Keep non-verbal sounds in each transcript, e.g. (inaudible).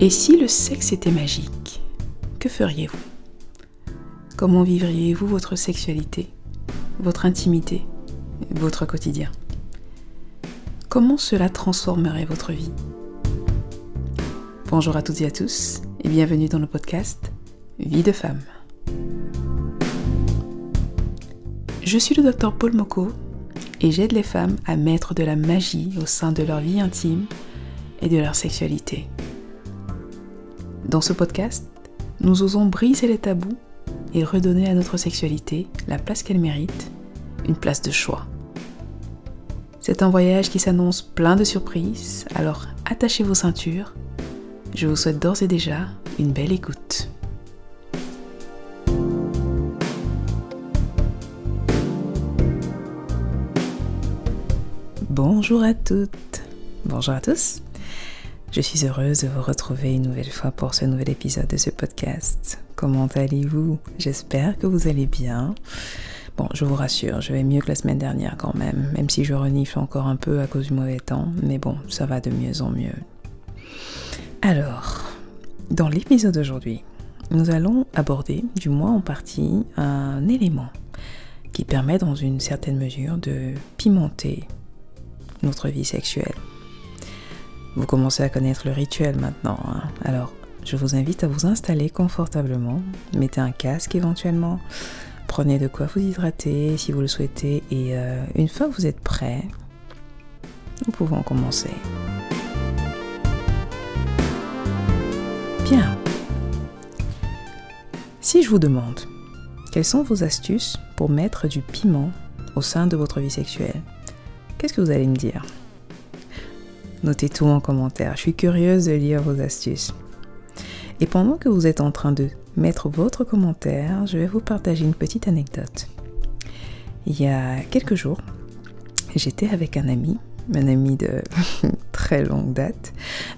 Et si le sexe était magique, que feriez-vous? Comment vivriez-vous votre sexualité, votre intimité, votre quotidien? Comment cela transformerait votre vie? Bonjour à toutes et à tous et bienvenue dans le podcast Vie de femme. Je suis le docteur Paul Moko et j'aide les femmes à mettre de la magie au sein de leur vie intime et de leur sexualité. Dans ce podcast, nous osons briser les tabous et redonner à notre sexualité la place qu'elle mérite, une place de choix. C'est un voyage qui s'annonce plein de surprises, alors attachez vos ceintures. Je vous souhaite d'ores et déjà une belle écoute. Bonjour à toutes, bonjour à tous. Je suis heureuse de vous retrouver une nouvelle fois pour ce nouvel épisode de ce podcast. Comment allez-vous? J'espère que vous allez bien. Bon, je vous rassure, je vais mieux que la semaine dernière quand même, même si je renifle encore un peu à cause du mauvais temps, mais bon, ça va de mieux en mieux. Alors, dans l'épisode d'aujourd'hui, nous allons aborder, du moins en partie, un élément qui permet dans une certaine mesure de pimenter notre vie sexuelle. Vous commencez à connaître le rituel maintenant. Hein. Alors, je vous invite à vous installer confortablement. Mettez un casque éventuellement. Prenez de quoi vous hydrater si vous le souhaitez. Et euh, une fois que vous êtes prêt, nous pouvons commencer. Bien. Si je vous demande quelles sont vos astuces pour mettre du piment au sein de votre vie sexuelle, qu'est-ce que vous allez me dire? Notez tout en commentaire. Je suis curieuse de lire vos astuces. Et pendant que vous êtes en train de mettre votre commentaire, je vais vous partager une petite anecdote. Il y a quelques jours, j'étais avec un ami, un ami de (laughs) très longue date.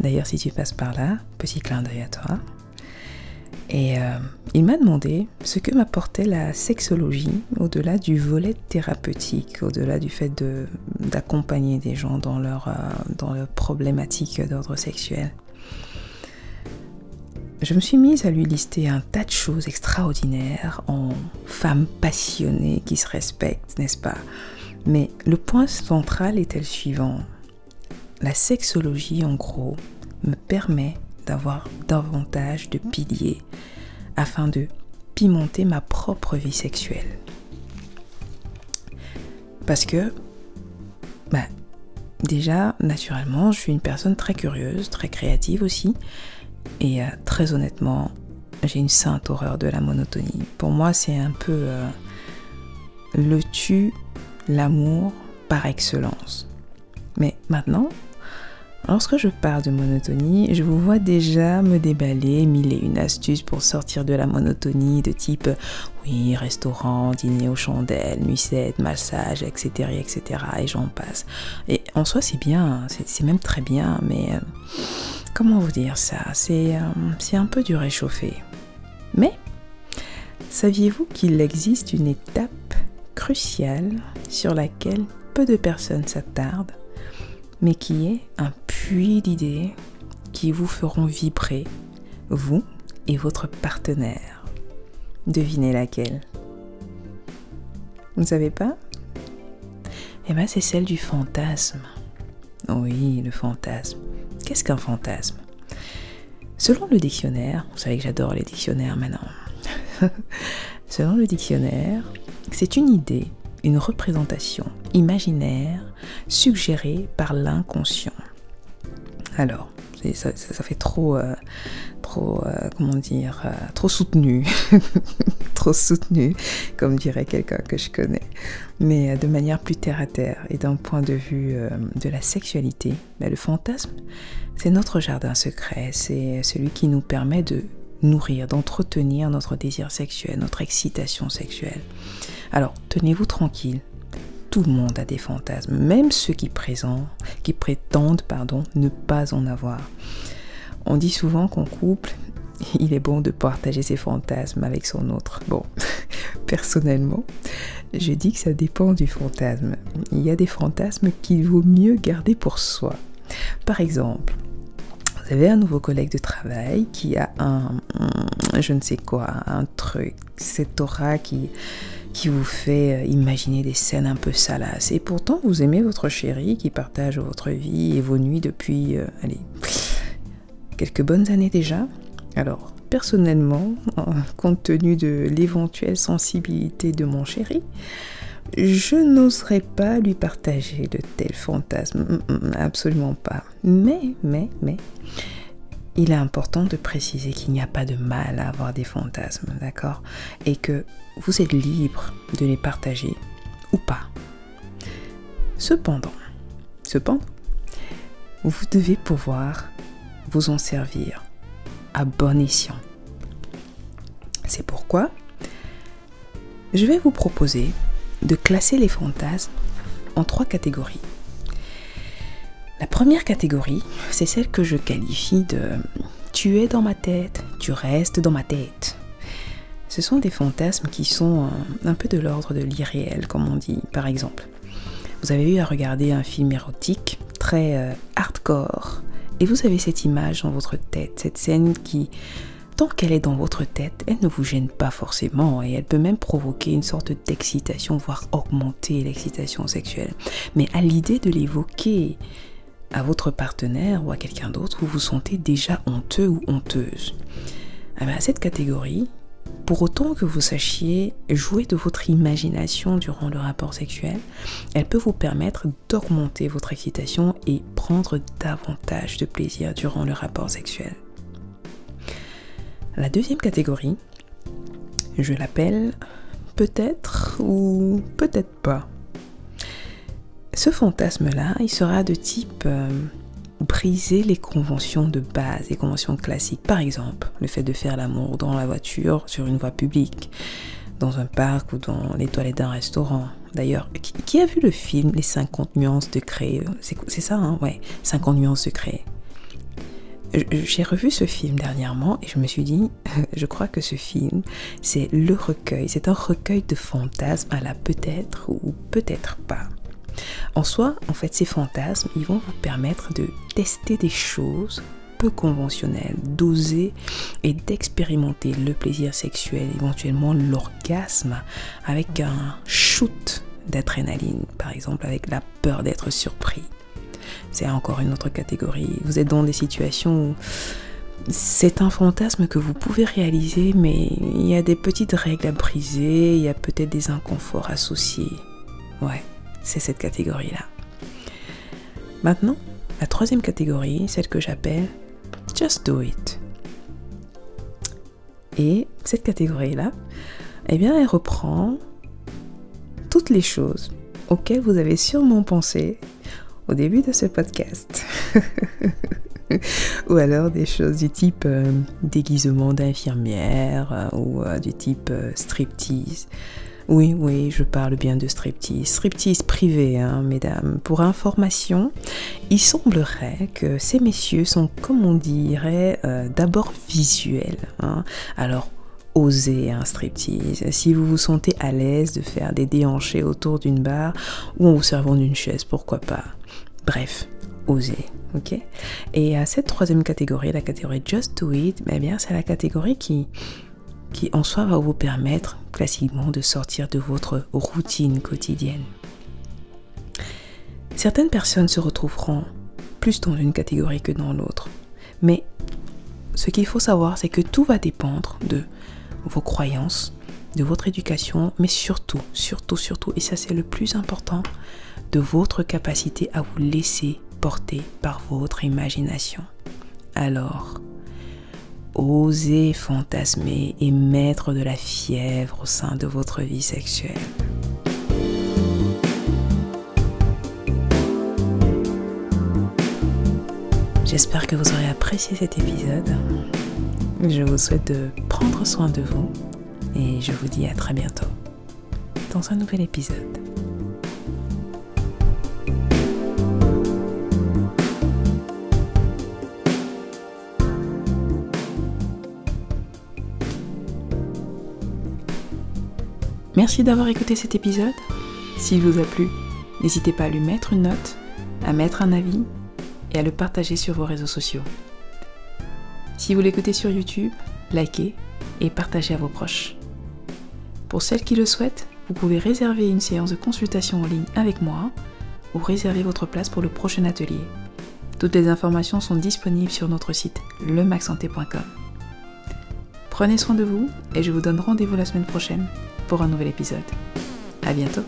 D'ailleurs, si tu passes par là, petit clin d'œil à toi. Et euh, il m'a demandé ce que m'apportait la sexologie au-delà du volet thérapeutique, au-delà du fait d'accompagner des gens dans leur, euh, dans leur problématique d'ordre sexuel. Je me suis mise à lui lister un tas de choses extraordinaires en femme passionnée qui se respecte, n'est-ce pas? Mais le point central était le suivant? La sexologie, en gros, me permet d'avoir davantage de piliers afin de pimenter ma propre vie sexuelle. Parce que, bah, déjà, naturellement, je suis une personne très curieuse, très créative aussi. Et euh, très honnêtement, j'ai une sainte horreur de la monotonie. Pour moi, c'est un peu euh, le tu, l'amour par excellence. Mais maintenant, Lorsque je parle de monotonie, je vous vois déjà me déballer mille et une astuces pour sortir de la monotonie de type oui, restaurant, dîner aux chandelles, nuisette, massage, etc. etc. et j'en passe. Et en soi, c'est bien, c'est même très bien, mais euh, comment vous dire ça? Euh, C'est un peu du réchauffé. Mais saviez-vous qu'il existe une étape cruciale sur laquelle peu de personnes s'attardent? Mais qui est un puits d'idées qui vous feront vibrer, vous et votre partenaire. Devinez laquelle Vous ne savez pas? Eh bien, c'est celle du fantasme. Oui, le fantasme. Qu'est-ce qu'un fantasme? Selon le dictionnaire, vous savez que j'adore les dictionnaires maintenant. (laughs) Selon le dictionnaire, c'est une idée une représentation imaginaire suggérée par l'inconscient. Alors, ça, fait trop, euh, trop, euh, comment dire, euh, trop soutenu, (laughs) trop soutenu, comme dirait quelqu'un que je connais. Mais de manière plus terre à terre et d'un point de vue de la sexualité, ben, le fantasme, c'est notre jardin secret, c'est celui qui nous permet de nourrir, d'entretenir notre désir sexuel, notre excitation sexuelle. Alors, tenez-vous tranquille. Tout le monde a des fantasmes, même ceux qui, qui prétendent pardon, ne pas en avoir. On dit souvent qu'en couple, (laughs) il est bon de partager ses fantasmes avec son autre. Bon, (laughs) personnellement, je dis que ça dépend du fantasme. Il y a des fantasmes qu'il vaut mieux garder pour soi. Par exemple, Vous avez un nouveau collègue de travail qui a un, je ne sais quoi, un truc, cette aura qui, vous fait euh, imaginer des scènes un peu salaces. Et pourtant, vous aimez votre chéri qui partage votre vie et vos nuits depuis, euh, allez, quelques bonnes années déjà. Alors, personnellement, compte tenu de l'éventuelle sensibilité de mon chéri, je n'oserais pas lui partager de tels fantasmes. Absolument pas. Mais, mais, mais, il est important de préciser qu'il n'y a pas de mal à avoir des fantasmes, d'accord? Et que vous êtes libre de les partager ou pas. Cependant, cependant, vous devez pouvoir vous en servir bon escient. C'est pourquoi je vais vous proposer de classer les fantasmes en trois catégories. La première catégorie, c'est celle que je qualifie de tu es dans ma tête, tu restes dans ma tête. Ce sont des fantasmes qui sont un, peu de l'ordre de l'irréel, comme on dit, par exemple. Vous avez eu à regarder un film érotique très euh, hardcore et vous avez cette image dans votre tête, cette scène qui tant qu'elle est dans votre tête, elle ne vous gêne pas forcément et elle peut même provoquer une sorte d'excitation, voire augmenter l'excitation sexuelle. Mais à l'idée de l'évoquer à votre partenaire ou à quelqu'un d'autre, vous vous sentez déjà honteux ou honteuse. À ah ben, cette catégorie, pour autant que vous sachiez jouer de votre imagination durant le rapport sexuel, elle peut vous permettre d'augmenter votre excitation et prendre davantage de plaisir durant le rapport sexuel. La deuxième catégorie, je l'appelle peut-être ou peut-être pas. Ce fantasme-là, il sera de type euh, briser les conventions de base, les conventions classiques. Par exemple, le fait de faire l'amour dans la voiture, sur une voie publique, dans un parc ou dans les toilettes d'un restaurant. D'ailleurs, qui, a vu le film Les 50 nuances de créer C'est ça, hein? Ouais, 50 nuances de créer j'ai revu ce film dernièrement et je me suis dit, (laughs) je crois que ce film, c'est le recueil, c'est un recueil de fantasmes à la peut-être ou peut-être pas. En soi, en fait, ces fantasmes, ils vont vous permettre de tester des choses peu conventionnelles, d'oser et d'expérimenter le plaisir sexuel, éventuellement l'orgasme, avec un shoot d'adrénaline, par exemple avec la peur d'être surpris c'est encore une autre catégorie. Vous êtes dans des situations où c'est un fantasme que vous pouvez réaliser, mais il y a des petites règles à briser, il y a peut-être des inconforts associés. Ouais, c'est cette catégorie-là. Maintenant, la troisième catégorie, celle que j'appelle Just Do It. Et cette catégorie-là, eh bien, elle reprend toutes les choses auxquelles vous avez sûrement pensé au début de ce podcast. (laughs) ou alors des choses du type euh, déguisement d'infirmière euh, ou euh, du type striptease. Oui, oui, je parle bien de striptease. Striptease privé, hein, mesdames. Pour information, il semblerait que ces messieurs sont, comme on dirait, d'abord visuels. Hein. Alors, osez un striptease. Si vous vous sentez à l'aise de faire des déhanchés autour d'une barre ou en vous servant d'une chaise, pourquoi pas. Bref, osez, ok Et à cette troisième catégorie, la catégorie Just Do It, eh bien, c'est la catégorie qui, qui en soi va vous permettre classiquement de sortir de votre routine quotidienne. Certaines personnes se retrouveront plus dans une catégorie que dans l'autre. Mais ce qu'il faut savoir, c'est que tout va dépendre de vos croyances, de votre éducation, mais surtout, surtout, surtout, et ça c'est le plus important, de votre capacité à vous laisser porter par votre imagination. Alors, osez fantasmer et mettre de la fièvre au sein de votre vie sexuelle. J'espère que vous aurez apprécié cet épisode. Je vous souhaite de prendre soin de vous et je vous dis à très bientôt dans un nouvel épisode. Merci d'avoir écouté cet épisode. S'il vous a plu, n'hésitez pas à lui mettre une note, à mettre un avis et à le partager sur vos réseaux sociaux. Si vous l'écoutez sur YouTube, likez et partagez à vos proches. Pour celles qui le souhaitent, vous pouvez réserver une séance de consultation en ligne avec moi ou réserver votre place pour le prochain atelier. Toutes les informations sont disponibles sur notre site lemaxsanté.com. Prenez soin de vous et je vous donne rendez-vous la semaine prochaine pour un nouvel épisode. À bientôt!